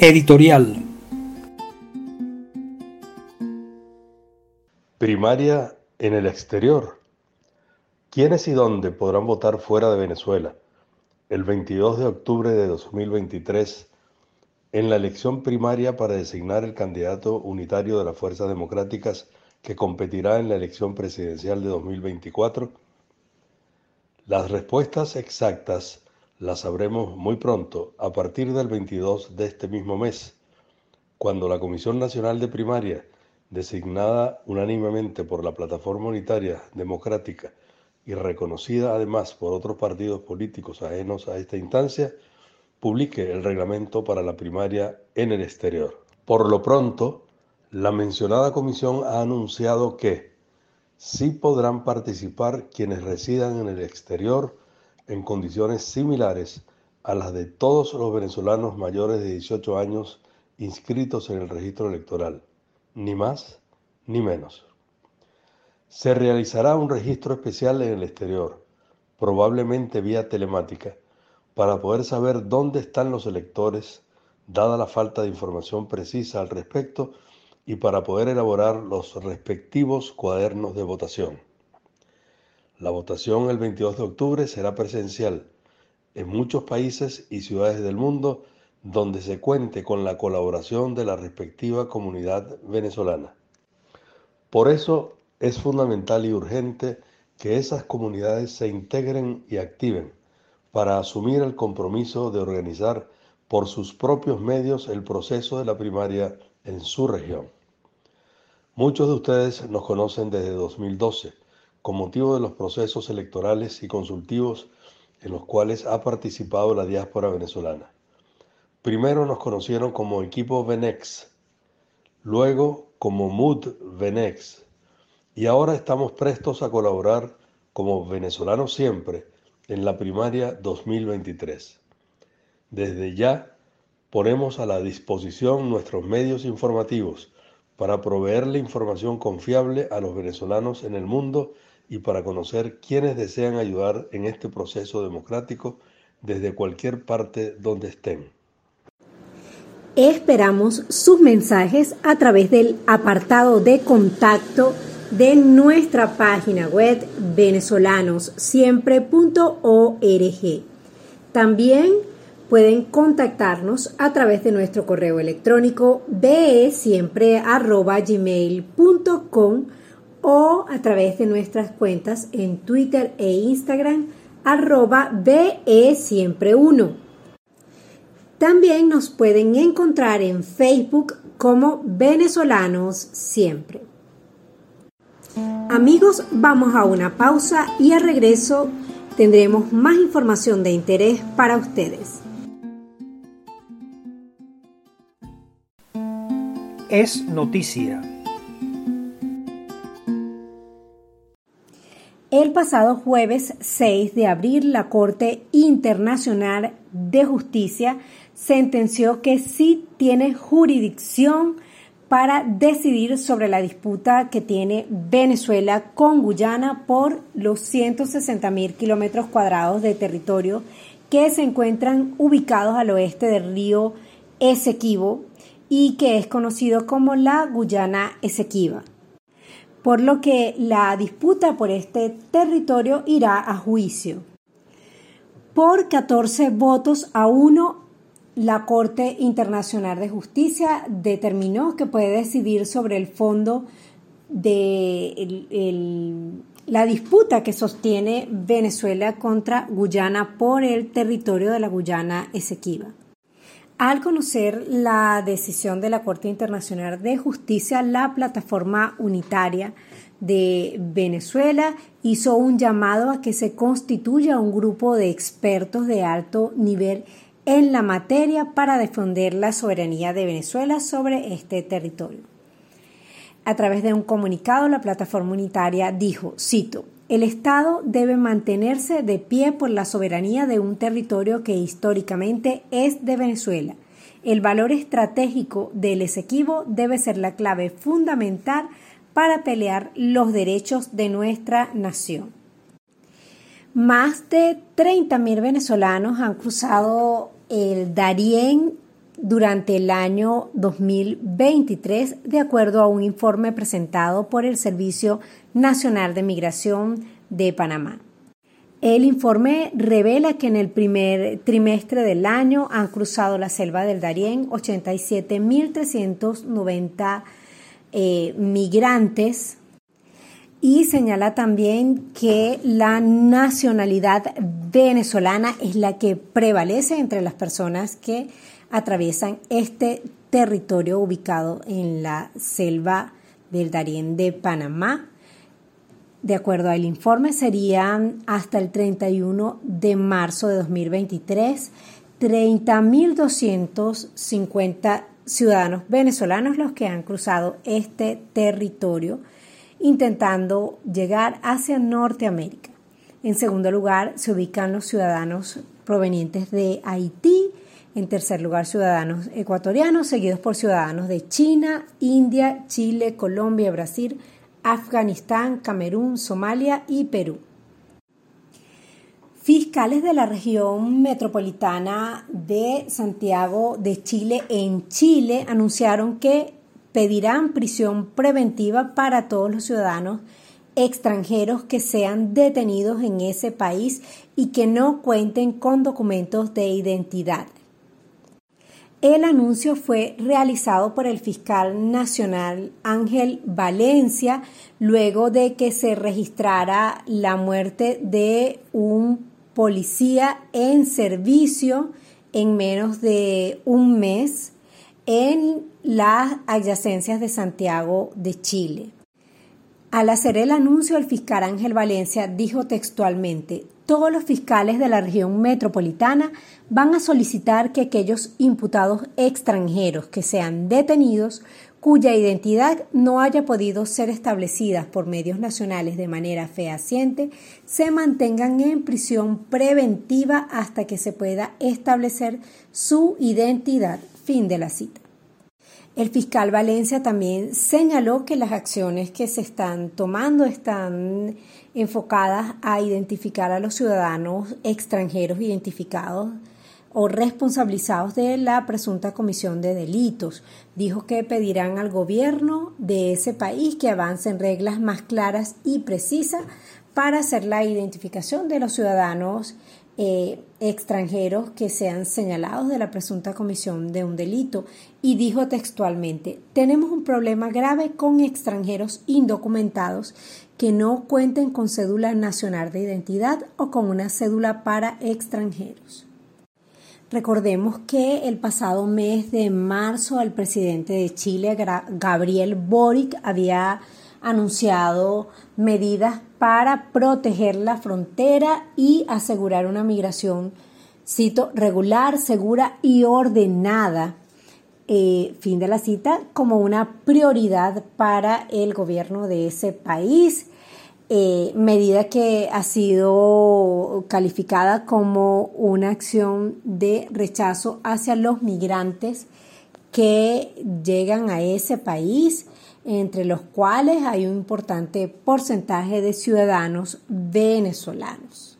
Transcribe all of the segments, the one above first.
Editorial. Primaria en el exterior. ¿Quiénes y dónde podrán votar fuera de Venezuela el 22 de octubre de 2023 en la elección primaria para designar el candidato unitario de las fuerzas democráticas que competirá en la elección presidencial de 2024? Las respuestas exactas las sabremos muy pronto, a partir del 22 de este mismo mes, cuando la Comisión Nacional de Primaria, designada unánimemente por la Plataforma Unitaria Democrática y reconocida además por otros partidos políticos ajenos a esta instancia, publique el reglamento para la primaria en el exterior. Por lo pronto, la mencionada comisión ha anunciado que sí podrán participar quienes residan en el exterior en condiciones similares a las de todos los venezolanos mayores de 18 años inscritos en el registro electoral, ni más ni menos. Se realizará un registro especial en el exterior, probablemente vía telemática, para poder saber dónde están los electores, dada la falta de información precisa al respecto y para poder elaborar los respectivos cuadernos de votación. La votación el 22 de octubre será presencial en muchos países y ciudades del mundo donde se cuente con la colaboración de la respectiva comunidad venezolana. Por eso es fundamental y urgente que esas comunidades se integren y activen para asumir el compromiso de organizar por sus propios medios el proceso de la primaria en su región. Muchos de ustedes nos conocen desde 2012 con motivo de los procesos electorales y consultivos en los cuales ha participado la diáspora venezolana. Primero nos conocieron como equipo Venex, luego como MUD Venex y ahora estamos prestos a colaborar como venezolanos siempre en la primaria 2023. Desde ya ponemos a la disposición nuestros medios informativos para proveerle información confiable a los venezolanos en el mundo y para conocer quienes desean ayudar en este proceso democrático desde cualquier parte donde estén. Esperamos sus mensajes a través del apartado de contacto de nuestra página web venezolanossiempre.org. También pueden contactarnos a través de nuestro correo electrónico besiempre.gmail.com o a través de nuestras cuentas en Twitter e Instagram arroba siempre 1 También nos pueden encontrar en Facebook como venezolanos siempre. Amigos, vamos a una pausa y al regreso tendremos más información de interés para ustedes. Es noticia. El pasado jueves 6 de abril, la Corte Internacional de Justicia sentenció que sí tiene jurisdicción para decidir sobre la disputa que tiene Venezuela con Guyana por los 160 mil kilómetros cuadrados de territorio que se encuentran ubicados al oeste del río Esequibo y que es conocido como la Guyana Esequiba. Por lo que la disputa por este territorio irá a juicio. Por 14 votos a 1, la Corte Internacional de Justicia determinó que puede decidir sobre el fondo de la disputa que sostiene Venezuela contra Guyana por el territorio de la Guyana Esequiba. Al conocer la decisión de la Corte Internacional de Justicia, la plataforma unitaria de Venezuela hizo un llamado a que se constituya un grupo de expertos de alto nivel en la materia para defender la soberanía de Venezuela sobre este territorio. A través de un comunicado, la plataforma unitaria dijo, cito, el Estado debe mantenerse de pie por la soberanía de un territorio que históricamente es de Venezuela. El valor estratégico del Esequibo debe ser la clave fundamental para pelear los derechos de nuestra nación. Más de 30.000 venezolanos han cruzado el Darién durante el año 2023, de acuerdo a un informe presentado por el Servicio Nacional de Migración de Panamá. El informe revela que en el primer trimestre del año han cruzado la selva del Darién 87.390 eh, migrantes y señala también que la nacionalidad venezolana es la que prevalece entre las personas que atraviesan este territorio ubicado en la selva del Darién de Panamá. De acuerdo al informe, serían hasta el 31 de marzo de 2023 30.250 ciudadanos venezolanos los que han cruzado este territorio intentando llegar hacia Norteamérica. En segundo lugar, se ubican los ciudadanos provenientes de Haití. En tercer lugar, ciudadanos ecuatorianos, seguidos por ciudadanos de China, India, Chile, Colombia, Brasil, Afganistán, Camerún, Somalia y Perú. Fiscales de la región metropolitana de Santiago de Chile en Chile anunciaron que pedirán prisión preventiva para todos los ciudadanos extranjeros que sean detenidos en ese país y que no cuenten con documentos de identidad. El anuncio fue realizado por el fiscal nacional Ángel Valencia luego de que se registrara la muerte de un policía en servicio en menos de un mes en las adyacencias de Santiago de Chile. Al hacer el anuncio, el fiscal Ángel Valencia dijo textualmente, todos los fiscales de la región metropolitana van a solicitar que aquellos imputados extranjeros que sean detenidos cuya identidad no haya podido ser establecida por medios nacionales de manera fehaciente, se mantengan en prisión preventiva hasta que se pueda establecer su identidad. Fin de la cita. El fiscal Valencia también señaló que las acciones que se están tomando están enfocadas a identificar a los ciudadanos extranjeros identificados o responsabilizados de la presunta comisión de delitos. Dijo que pedirán al gobierno de ese país que avancen reglas más claras y precisas para hacer la identificación de los ciudadanos eh, extranjeros que sean señalados de la presunta comisión de un delito y dijo textualmente, tenemos un problema grave con extranjeros indocumentados que no cuenten con cédula nacional de identidad o con una cédula para extranjeros. Recordemos que el pasado mes de marzo el presidente de Chile, Gabriel Boric, había anunciado medidas para proteger la frontera y asegurar una migración, cito, regular, segura y ordenada. Eh, fin de la cita, como una prioridad para el gobierno de ese país, eh, medida que ha sido calificada como una acción de rechazo hacia los migrantes que llegan a ese país entre los cuales hay un importante porcentaje de ciudadanos venezolanos.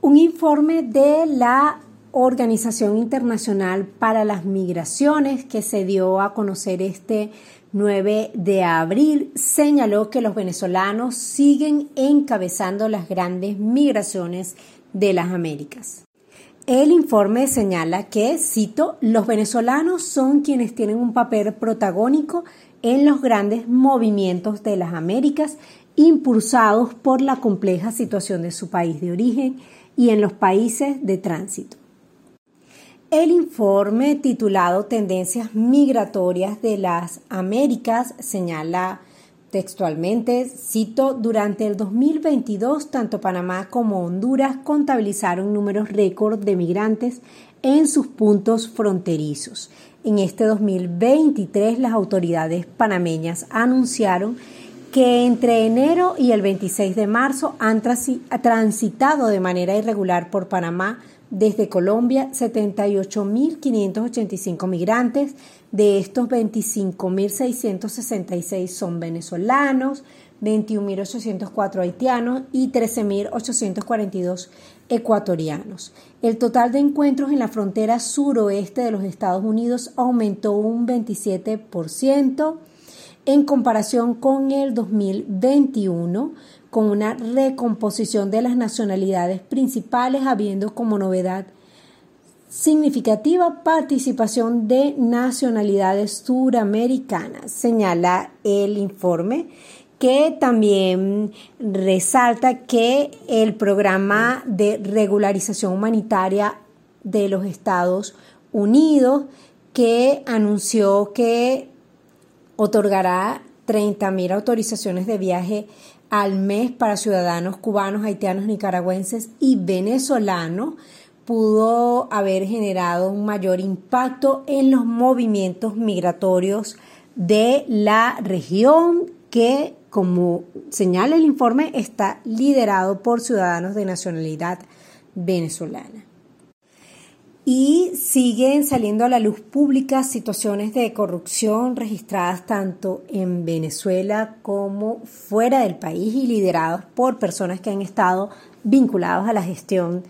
Un informe de la Organización Internacional para las Migraciones que se dio a conocer este 9 de abril señaló que los venezolanos siguen encabezando las grandes migraciones de las Américas. El informe señala que, cito, los venezolanos son quienes tienen un papel protagónico en los grandes movimientos de las Américas impulsados por la compleja situación de su país de origen y en los países de tránsito. El informe titulado Tendencias migratorias de las Américas señala textualmente, cito, durante el 2022 tanto Panamá como Honduras contabilizaron números récord de migrantes en sus puntos fronterizos. En este 2023 las autoridades panameñas anunciaron que entre enero y el 26 de marzo han transitado de manera irregular por Panamá desde Colombia 78.585 migrantes, de estos 25.666 son venezolanos, 21.804 haitianos y 13.842 ecuatorianos. El total de encuentros en la frontera suroeste de los Estados Unidos aumentó un 27% en comparación con el 2021, con una recomposición de las nacionalidades principales, habiendo como novedad significativa participación de nacionalidades suramericanas, señala el informe que también resalta que el programa de regularización humanitaria de los Estados Unidos, que anunció que otorgará 30.000 autorizaciones de viaje al mes para ciudadanos cubanos, haitianos, nicaragüenses y venezolanos, pudo haber generado un mayor impacto en los movimientos migratorios de la región que, como señala el informe, está liderado por ciudadanos de nacionalidad venezolana. Y siguen saliendo a la luz pública situaciones de corrupción registradas tanto en Venezuela como fuera del país y liderados por personas que han estado vinculados a la gestión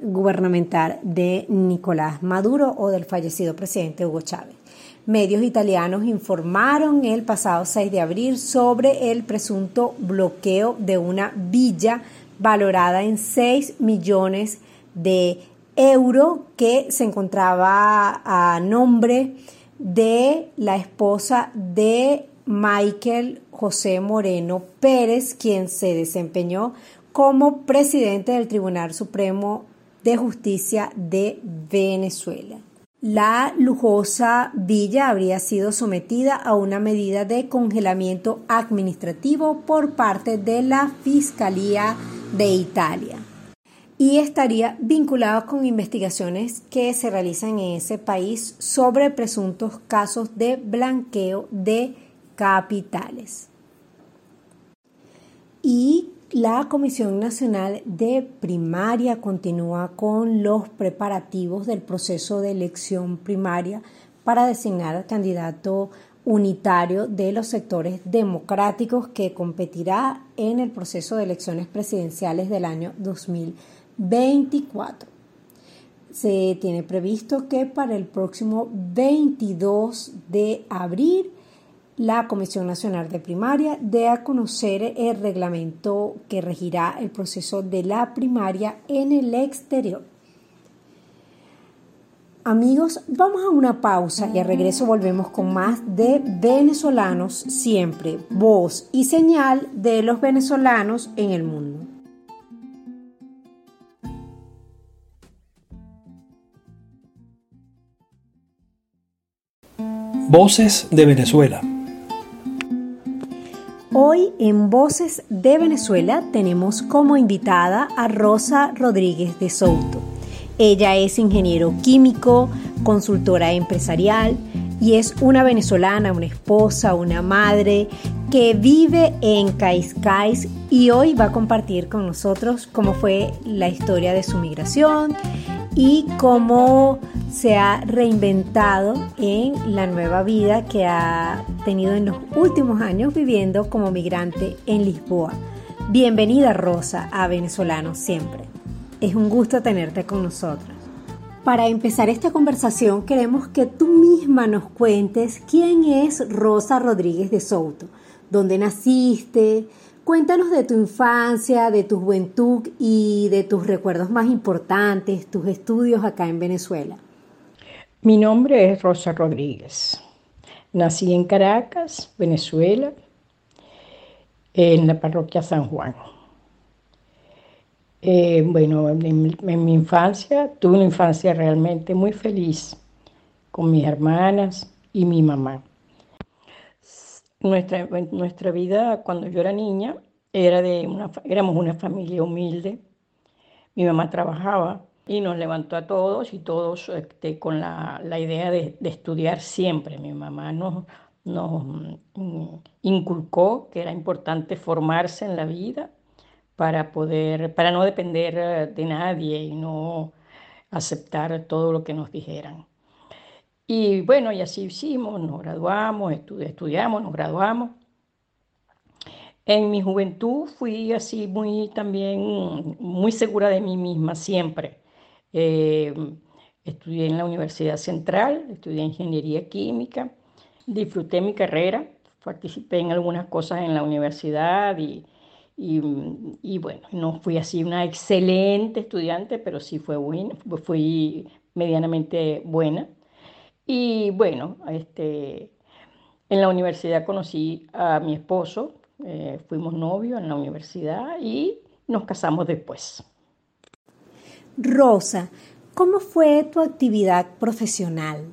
gubernamental de Nicolás Maduro o del fallecido presidente Hugo Chávez. Medios italianos informaron el pasado 6 de abril sobre el presunto bloqueo de una villa valorada en 6 millones de euros que se encontraba a nombre de la esposa de Michael José Moreno Pérez, quien se desempeñó como presidente del Tribunal Supremo de Justicia de Venezuela. La lujosa villa habría sido sometida a una medida de congelamiento administrativo por parte de la Fiscalía de Italia y estaría vinculado con investigaciones que se realizan en ese país sobre presuntos casos de blanqueo de capitales. Y la Comisión Nacional de Primaria continúa con los preparativos del proceso de elección primaria para designar al candidato unitario de los sectores democráticos que competirá en el proceso de elecciones presidenciales del año 2024. Se tiene previsto que para el próximo 22 de abril la Comisión Nacional de Primaria dé a conocer el reglamento que regirá el proceso de la primaria en el exterior. Amigos, vamos a una pausa y al regreso volvemos con más de venezolanos siempre, voz y señal de los venezolanos en el mundo. Voces de Venezuela. Hoy en Voces de Venezuela tenemos como invitada a Rosa Rodríguez de Souto. Ella es ingeniero químico, consultora empresarial y es una venezolana, una esposa, una madre que vive en Caiscais y hoy va a compartir con nosotros cómo fue la historia de su migración y cómo se ha reinventado en la nueva vida que ha tenido en los últimos años viviendo como migrante en Lisboa. Bienvenida Rosa a Venezolanos siempre. Es un gusto tenerte con nosotros. Para empezar esta conversación queremos que tú misma nos cuentes quién es Rosa Rodríguez de Souto, dónde naciste, Cuéntanos de tu infancia, de tu juventud y de tus recuerdos más importantes, tus estudios acá en Venezuela. Mi nombre es Rosa Rodríguez. Nací en Caracas, Venezuela, en la parroquia San Juan. Eh, bueno, en, mi infancia tuve una infancia realmente muy feliz con mis hermanas y mi mamá. Nuestra, nuestra vida cuando yo era niña era de una, éramos una familia humilde. Mi mamá trabajaba y nos levantó a todos y todos este, con la, idea de, estudiar siempre. Mi mamá nos, nos mm, inculcó que era importante formarse en la vida para poder, para no depender de nadie y no aceptar todo lo que nos dijeran. Y bueno, y así hicimos, nos graduamos, estudiamos, nos graduamos. En mi juventud fui así muy también, muy segura de mí misma siempre. Eh, estudié en la Universidad Central, estudié ingeniería química, disfruté mi carrera, participé en algunas cosas en la universidad y, y, bueno, no fui así una excelente estudiante, pero sí fue fui medianamente buena. Y bueno, este, en la universidad conocí a mi esposo, eh, fuimos novios en la universidad y nos casamos después. Rosa, ¿cómo fue tu actividad profesional?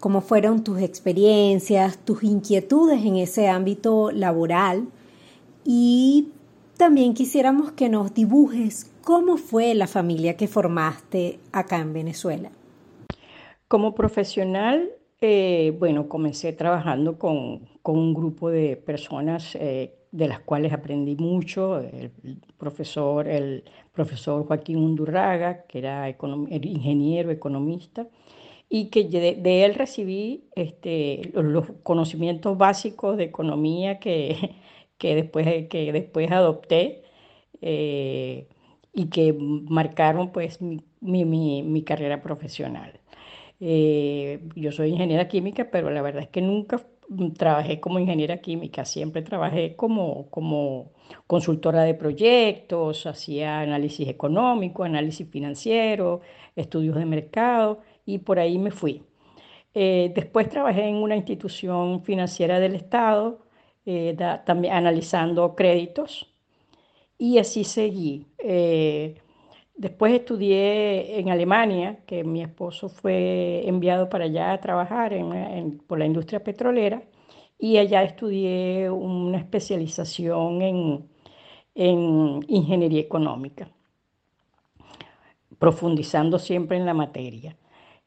¿Cómo fueron tus experiencias, tus inquietudes en ese ámbito laboral? Y también quisiéramos que nos dibujes cómo fue la familia que formaste acá en Venezuela. Como profesional, eh, bueno, comencé trabajando con, un grupo de personas eh, de las cuales aprendí mucho, el profesor, el profesor Joaquín Undurraga, que era ingeniero, economista, y que de, él recibí este, los, conocimientos básicos de economía que, que, después, que después adopté eh, y que marcaron pues mi, mi carrera profesional. Eh, yo soy ingeniera química, pero la verdad es que nunca trabajé como ingeniera química, siempre trabajé como, como consultora de proyectos, hacía análisis económico, análisis financiero, estudios de mercado y por ahí me fui. Eh, después trabajé en una institución financiera del Estado, eh, también analizando créditos y así seguí. Después estudié en Alemania, que mi esposo fue enviado para allá a trabajar por la industria petrolera, y allá estudié una especialización en, ingeniería económica, profundizando siempre en la materia.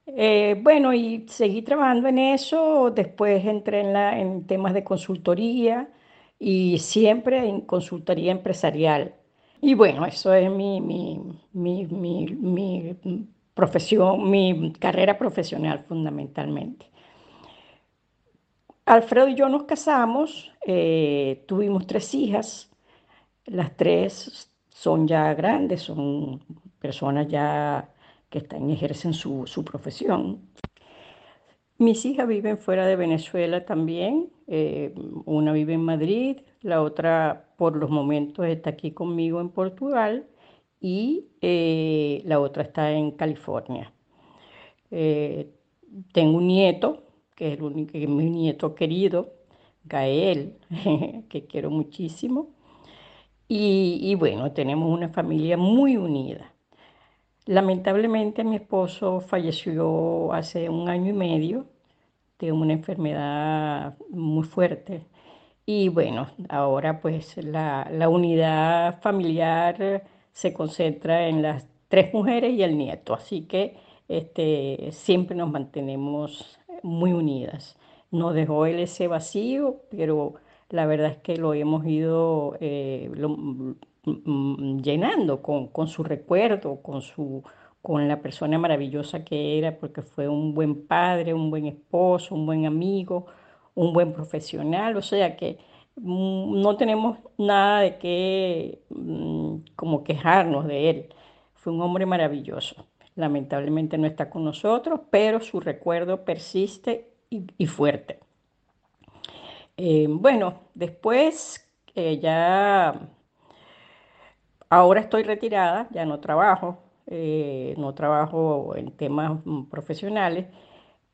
Eh, bueno, y seguí trabajando en eso, después entré en, en temas de consultoría y siempre en consultoría empresarial y bueno, eso es mi, mi, profesión, mi carrera profesional fundamentalmente. Alfredo y yo nos casamos, eh, tuvimos tres hijas, las tres son ya grandes, son personas ya que están, ejercen su, su profesión. Mis hijas viven fuera de Venezuela también, eh, una vive en Madrid, la otra por los momentos está aquí conmigo en Portugal y eh, la otra está en California. Eh, tengo un nieto, que es el único, que mi nieto querido, Gael, que quiero muchísimo. Y bueno, tenemos una familia muy unida. Lamentablemente mi esposo falleció hace un año y medio una enfermedad muy fuerte. Y bueno, ahora pues la, unidad familiar se concentra en las tres mujeres y el nieto, así que este, siempre nos mantenemos muy unidas. Nos dejó él ese vacío, pero la verdad es que lo hemos ido eh, mm, mm, llenando con, con, su recuerdo, con su con la persona maravillosa que era, porque fue un buen padre, un buen esposo, un buen amigo, un buen profesional, o sea que mm, no tenemos nada de qué mm, como quejarnos de él. Fue un hombre maravilloso. Lamentablemente no está con nosotros, pero su recuerdo persiste y, fuerte. Eh, bueno, después eh, ya, ahora estoy retirada, ya no trabajo, eh, no trabajo en temas mm, profesionales,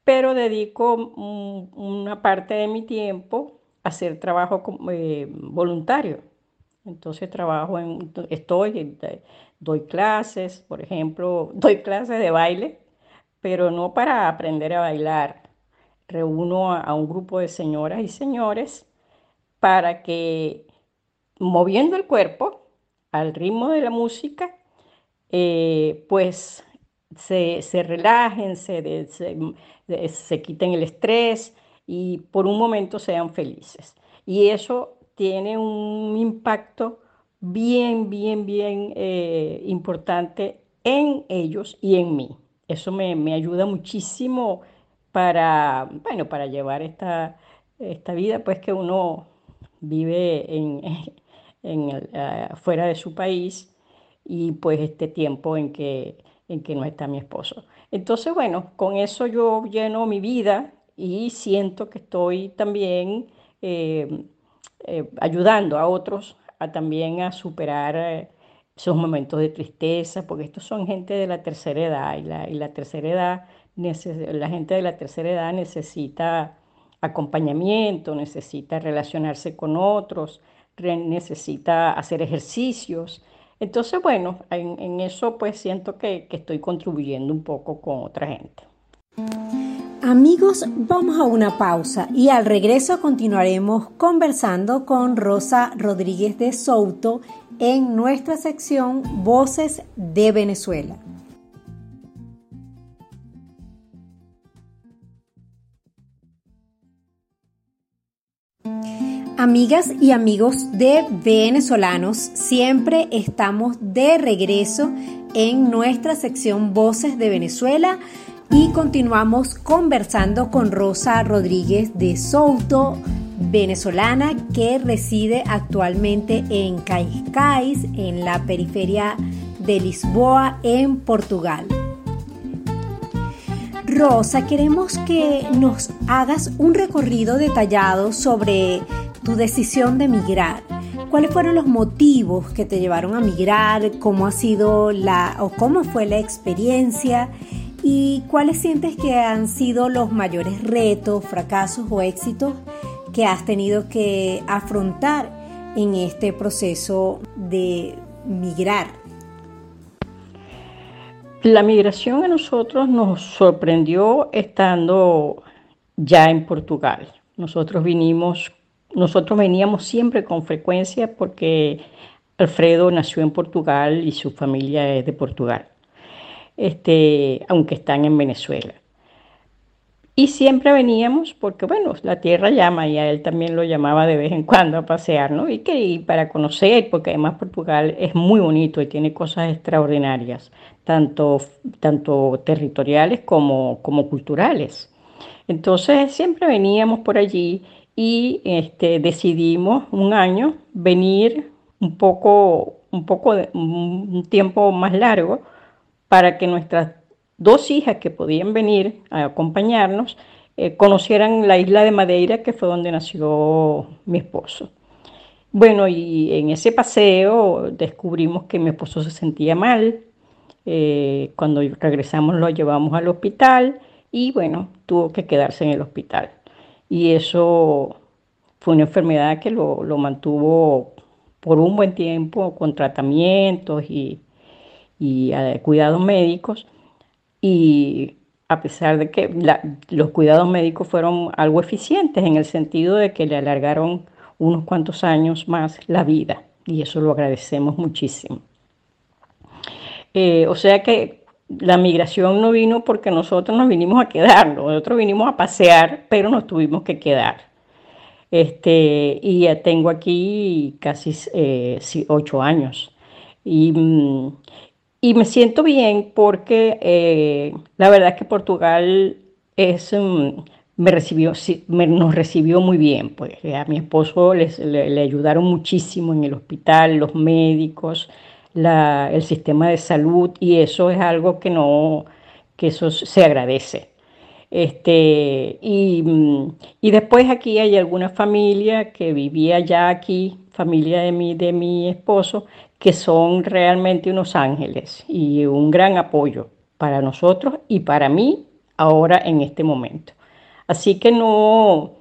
pero dedico una parte de mi tiempo a hacer trabajo eh, voluntario. Entonces trabajo en, estoy, doy clases, por ejemplo, doy clases de baile, pero no para aprender a bailar. Reúno a un grupo de señoras y señores para que moviendo el cuerpo al ritmo de la música eh, pues se, relajen, se, se, quiten el estrés y por un momento sean felices. Y eso tiene un impacto bien, bien, bien eh, importante en ellos y en mí. Eso me, ayuda muchísimo para, bueno, para llevar esta, esta vida pues que uno vive en, en eh, fuera de su país y pues este tiempo en que, en que no está mi esposo. Entonces, bueno, con eso yo lleno mi vida y siento que estoy también eh, eh, ayudando a otros a también a superar esos momentos de tristeza, porque estos son gente de la tercera edad y la, y la tercera edad, la gente de la tercera edad necesita acompañamiento, necesita relacionarse con otros, necesita hacer ejercicios. Entonces, bueno, en, eso pues siento que, que estoy contribuyendo un poco con otra gente. Amigos, vamos a una pausa y al regreso continuaremos conversando con Rosa Rodríguez de Souto en nuestra sección Voces de Venezuela. Amigas y amigos de venezolanos, siempre estamos de regreso en nuestra sección Voces de Venezuela y continuamos conversando con Rosa Rodríguez de Souto, venezolana que reside actualmente en Cascais, en la periferia de Lisboa, en Portugal. Rosa, queremos que nos hagas un recorrido detallado sobre tu decisión de migrar. ¿Cuáles fueron los motivos que te llevaron a migrar? ¿Cómo ha sido la o cómo fue la experiencia? ¿Y cuáles sientes que han sido los mayores retos, fracasos o éxitos que has tenido que afrontar en este proceso de migrar? La migración a nosotros nos sorprendió estando ya en Portugal. Nosotros vinimos nosotros veníamos siempre con frecuencia porque Alfredo nació en Portugal y su familia es de Portugal, este, aunque están en Venezuela. Y siempre veníamos porque, bueno, la tierra llama y a él también lo llamaba de vez en cuando a pasear, ¿no? Y, que, para conocer, porque además Portugal es muy bonito y tiene cosas extraordinarias, tanto, tanto territoriales como, como culturales. Entonces siempre veníamos por allí y este, decidimos un año venir un poco, un poco de, un tiempo más largo para que nuestras dos hijas que podían venir a acompañarnos eh, conocieran la isla de Madeira, que fue donde nació mi esposo. Bueno, y en ese paseo descubrimos que mi esposo se sentía mal. Eh, cuando regresamos lo llevamos al hospital y bueno, tuvo que quedarse en el hospital y eso fue una enfermedad que lo, mantuvo por un buen tiempo con tratamientos y, eh, cuidados médicos y a pesar de que los cuidados médicos fueron algo eficientes en el sentido de que le alargaron unos cuantos años más la vida y eso lo agradecemos muchísimo. Eh, o sea que la migración no vino porque nosotros nos vinimos a quedar, nosotros vinimos a pasear, pero nos tuvimos que quedar. Este, y ya tengo aquí casi eh, ocho años. Y, mm, y, me siento bien porque eh, la verdad es que Portugal es, mm, me recibió, nos recibió muy bien. Pues. A mi esposo le ayudaron muchísimo en el hospital, los médicos el sistema de salud y eso es algo que no, que eso se agradece. Este, y, mm, y, después aquí hay alguna familia que vivía ya aquí, familia de mi, de mi esposo, que son realmente unos ángeles y un gran apoyo para nosotros y para mí ahora en este momento. Así que no,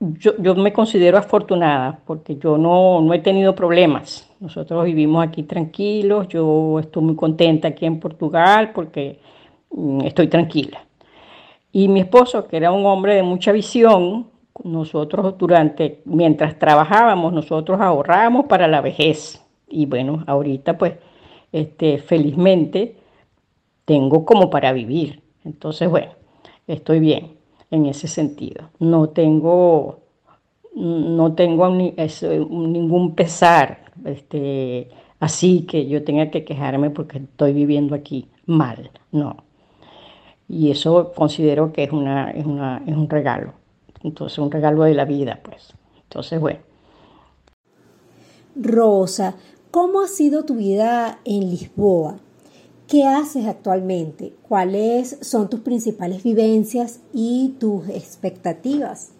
yo, yo me considero afortunada porque yo no, no he tenido problemas nosotros vivimos aquí tranquilos, yo estoy muy contenta aquí en Portugal porque mm, estoy tranquila. Y mi esposo, que era un hombre de mucha visión, nosotros durante, mientras trabajábamos, nosotros ahorrábamos para la vejez. Y bueno, ahorita pues, este, felizmente, tengo como para vivir. Entonces, bueno, estoy bien en ese sentido. No tengo, no tengo ningún pesar este, así que yo tenga que quejarme porque estoy viviendo aquí mal, no. Y eso considero que es, una, es, una, es un regalo, entonces un regalo de la vida, pues. Entonces, bueno. Rosa, ¿cómo ha sido tu vida en Lisboa? ¿Qué haces actualmente? ¿Cuáles son tus principales vivencias y tus expectativas?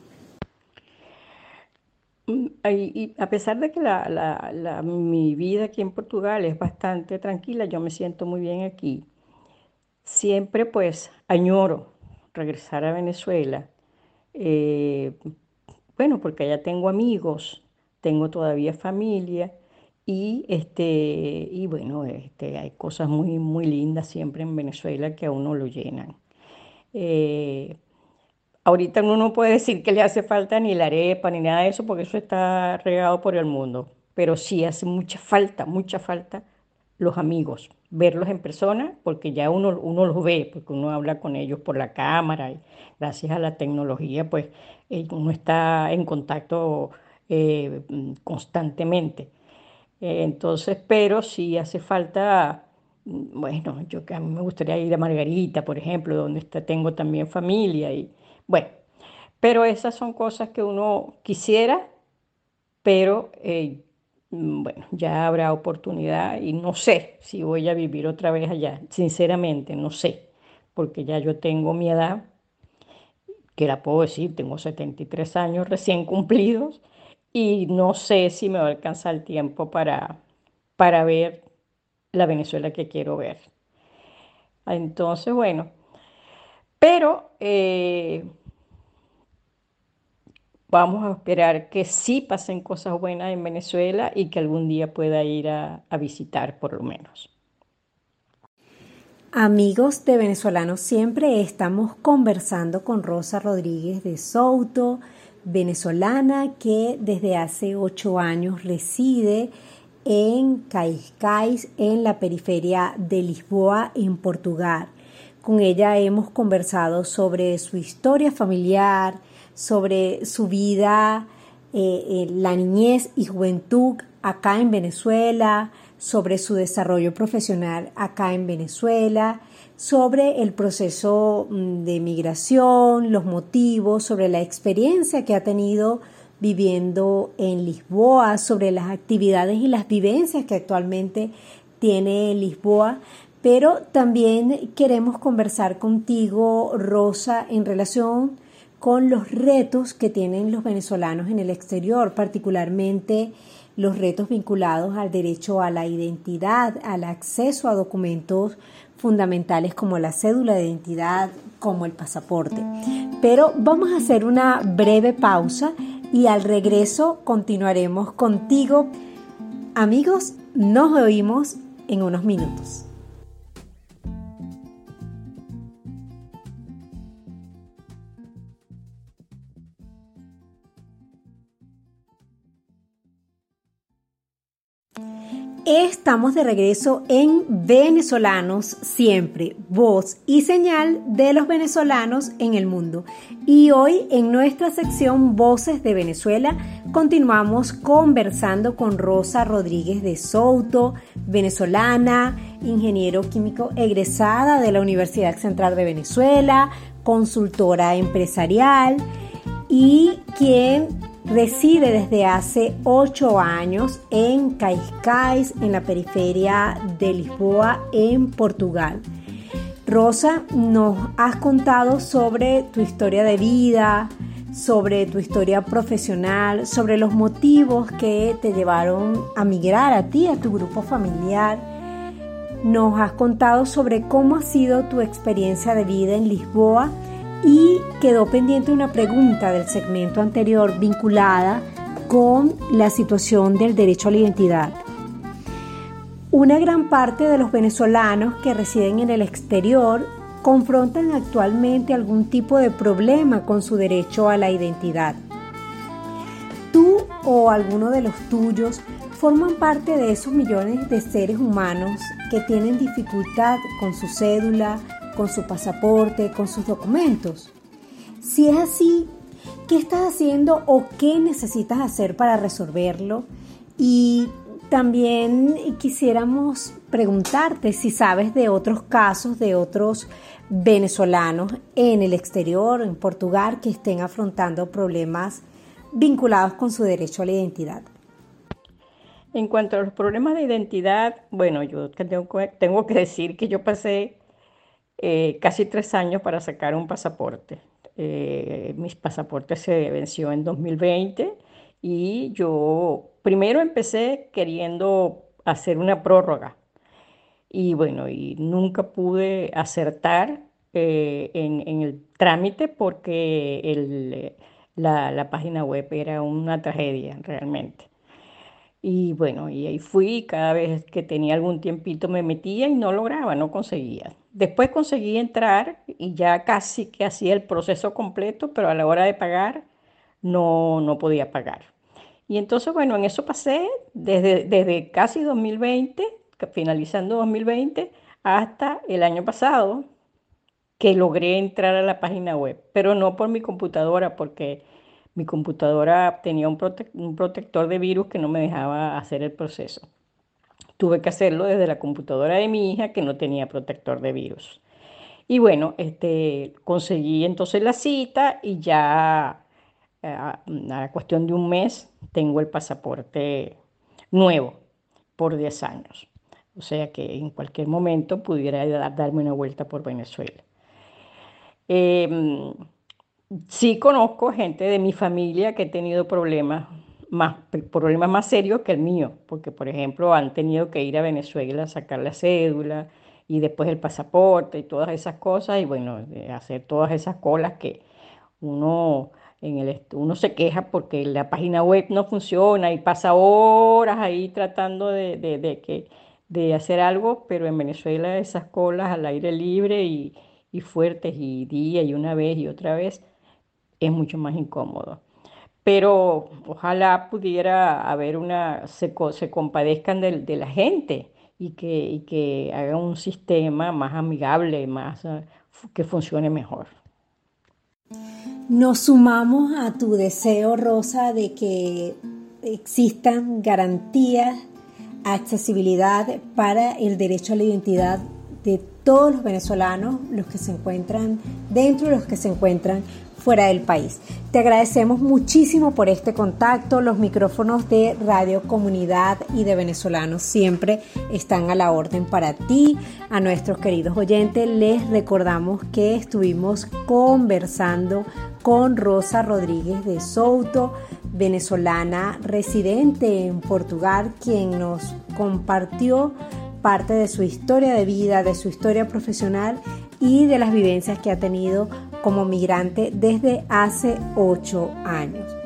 Mm, y a pesar de que la, mi vida aquí en Portugal es bastante tranquila, yo me siento muy bien aquí. Siempre pues añoro regresar a Venezuela. Eh, bueno, porque allá tengo amigos, tengo todavía familia y, este, y bueno, este, hay cosas muy, muy lindas siempre en Venezuela que a uno lo llenan. Eh, ahorita uno no puede decir que le hace falta ni la arepa ni nada de eso porque eso está regado por el mundo, pero sí hace mucha falta, mucha falta los amigos, verlos en persona, porque ya uno, uno los ve, porque uno habla con ellos por la cámara y gracias a la tecnología, pues eh, uno está en contacto eh, constantemente. Eh, entonces, pero sí hace falta, mm, bueno, yo que a mí me gustaría ir a Margarita, por ejemplo, donde está, tengo también familia y bueno, pero esas son cosas que uno quisiera, pero mm, bueno, ya habrá oportunidad y no sé si voy a vivir otra vez allá, sinceramente, no sé, porque ya yo tengo mi edad, que la puedo decir, tengo 73 años recién cumplidos y no sé si me va a alcanzar el tiempo para, para ver la Venezuela que quiero ver. Entonces, bueno, pero eh, vamos a esperar que sí pasen cosas buenas en Venezuela y que algún día pueda ir a, visitar por lo menos. Amigos de Venezolanos, siempre estamos conversando con Rosa Rodríguez de Souto, venezolana que desde hace ocho años reside en Caiscais, en la periferia de Lisboa, en Portugal. Con ella hemos conversado sobre su historia familiar, sobre su vida, eh, la niñez y juventud acá en Venezuela, sobre su desarrollo profesional acá en Venezuela sobre el proceso mm, de migración, los motivos, sobre la experiencia que ha tenido viviendo en Lisboa, sobre las actividades y las vivencias que actualmente tiene Lisboa, pero también queremos conversar contigo, Rosa, en relación con los retos que tienen los venezolanos en el exterior, particularmente los retos vinculados al derecho a la identidad, al acceso a documentos fundamentales como la cédula de identidad, como el pasaporte. Pero vamos a hacer una breve pausa y al regreso continuaremos contigo. Amigos, nos oímos en unos minutos. Estamos de regreso en Venezolanos Siempre, voz y señal de los venezolanos en el mundo. Y hoy en nuestra sección Voces de Venezuela continuamos conversando con Rosa Rodríguez de Souto, venezolana, ingeniero químico egresada de la Universidad Central de Venezuela, consultora empresarial y quien Reside desde hace ocho años en Caiscais, en la periferia de Lisboa, en Portugal. Rosa, nos has contado sobre tu historia de vida, sobre tu historia profesional, sobre los motivos que te llevaron a migrar a ti, a tu grupo familiar. Nos has contado sobre cómo ha sido tu experiencia de vida en Lisboa y quedó pendiente una pregunta del segmento anterior vinculada con la situación del derecho a la identidad. Una gran parte de los venezolanos que residen en el exterior confrontan actualmente algún tipo de problema con su derecho a la identidad. Tú o alguno de los tuyos forman parte de esos millones de seres humanos que tienen dificultad con su cédula, con su pasaporte, con sus documentos. Si es así, ¿qué estás haciendo o qué necesitas hacer para resolverlo? Y también quisiéramos preguntarte si sabes de otros casos de otros venezolanos en el exterior, en Portugal, que estén afrontando problemas vinculados con su derecho a la identidad. En cuanto a los problemas de identidad, bueno, yo tengo, que decir que yo pasé eh, casi tres años para sacar un pasaporte. Eh, mis pasaportes se venció en 2020 y yo primero empecé queriendo hacer una prórroga y bueno, y nunca pude acertar eh, en, el trámite porque la, la página web era una tragedia realmente. Y bueno, y ahí fui, cada vez que tenía algún tiempito me metía y no lograba, no conseguía. Después conseguí entrar y ya casi que hacía el proceso completo, pero a la hora de pagar no, no podía pagar. Y entonces, bueno, en eso pasé desde, desde casi 2020, finalizando 2020, hasta el año pasado, que logré entrar a la página web, pero no por mi computadora, porque mi computadora tenía un, protector de virus que no me dejaba hacer el proceso. Tuve que hacerlo desde la computadora de mi hija que no tenía protector de virus. Y bueno, este, conseguí entonces la cita y ya eh, a, a cuestión de un mes tengo el pasaporte nuevo por 10 años. O sea que en cualquier momento pudiera darme una vuelta por Venezuela. Eh, sí conozco gente de mi familia que ha tenido problemas más, problemas más serios que el mío, porque por ejemplo han tenido que ir a Venezuela a sacar la cédula y después el pasaporte y todas esas cosas, y bueno, hacer todas esas colas que uno, en el, uno se queja porque la página web no funciona y pasa horas ahí tratando de, de, que, de hacer algo, pero en Venezuela esas colas al aire libre y, y fuertes y día y una vez y otra vez, es mucho más incómodo. Pero ojalá pudiera haber una, se, se compadezcan de, la gente y que, y que un sistema más amigable, más ah, que funcione mejor. Nos sumamos a tu deseo, Rosa, de que existan garantías, accesibilidad para el derecho a la identidad de todos los venezolanos, los que se encuentran dentro y los que se encuentran fuera del país. Te agradecemos muchísimo por este contacto. Los micrófonos de Radio Comunidad y de Venezolanos siempre están a la orden para ti. A nuestros queridos oyentes les recordamos que estuvimos conversando con Rosa Rodríguez de Souto, venezolana residente en Portugal, quien nos compartió parte de su historia de vida, de su historia profesional y de las vivencias que ha tenido como migrante desde hace ocho años.